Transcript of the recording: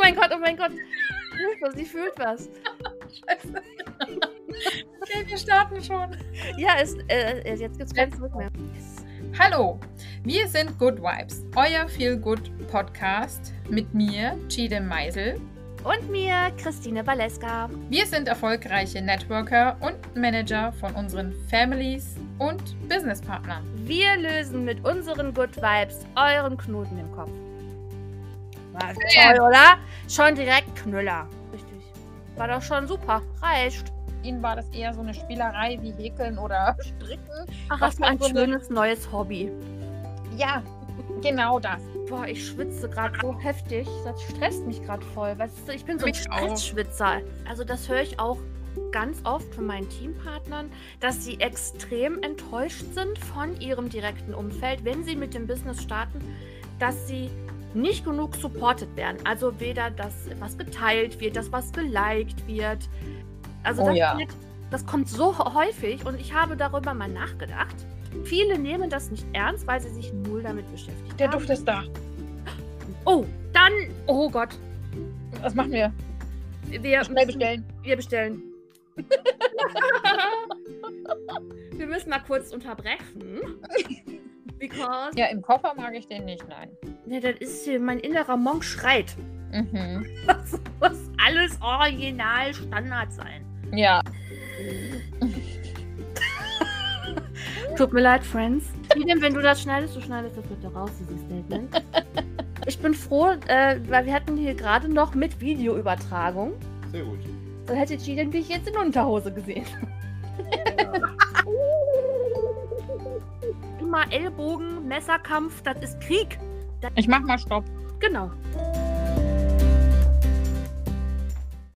mein Gott, oh mein Gott. Fühlt was, sie fühlt was. Scheiße. Okay, wir starten schon. Ja, ist, äh, jetzt gibt's kein Zurück mehr. Hallo, wir sind Good Vibes, euer Feel Good Podcast mit mir, Chidem Meisel. Und mir, Christine Baleska. Wir sind erfolgreiche Networker und Manager von unseren Families und Businesspartnern. Wir lösen mit unseren Good Vibes euren Knoten im Kopf. War toll, oder? Schon direkt Knüller. Richtig. War doch schon super. Reicht. Ihnen war das eher so eine Spielerei wie Häkeln oder Stricken. Ach, Was du ein so eine- schönes neues Hobby. Ja, genau das. Boah, ich schwitze gerade so heftig. Das stresst mich gerade voll. Weißt du, ich bin so ein. Stressschwitzer. Also das höre ich auch ganz oft von meinen Teampartnern, dass sie extrem enttäuscht sind von ihrem direkten Umfeld, wenn sie mit dem Business starten, dass sie nicht genug supported werden. Also weder das, was geteilt wird, das, was geliked wird. Also Oh das, ja. wird, das kommt so häufig und ich habe darüber mal nachgedacht. Viele nehmen das nicht ernst, weil sie sich null damit beschäftigt Der haben. Duft ist da. Oh, dann, oh Gott, Was machen wir? wir Schnell müssen, bestellen. wir bestellen. wir müssen mal kurz unterbrechen. Because, Ja, im Koffer mag ich den nicht, nein. ne, das ist hier, mein innerer Monk schreit. Mhm. Das muss alles original Standard sein. Ja, Tut mir leid, Friends. Vielen, wenn du das schneidest, du schneidest das bitte raus, dieses Statement. Ich bin froh, äh, weil wir hatten hier gerade noch mit Videoübertragung. Sehr gut. Dann hätte Gillian dich jetzt in Unterhose gesehen. Immer Ellbogen, Messerkampf, das ist Krieg. ich mach mal Stopp. Genau.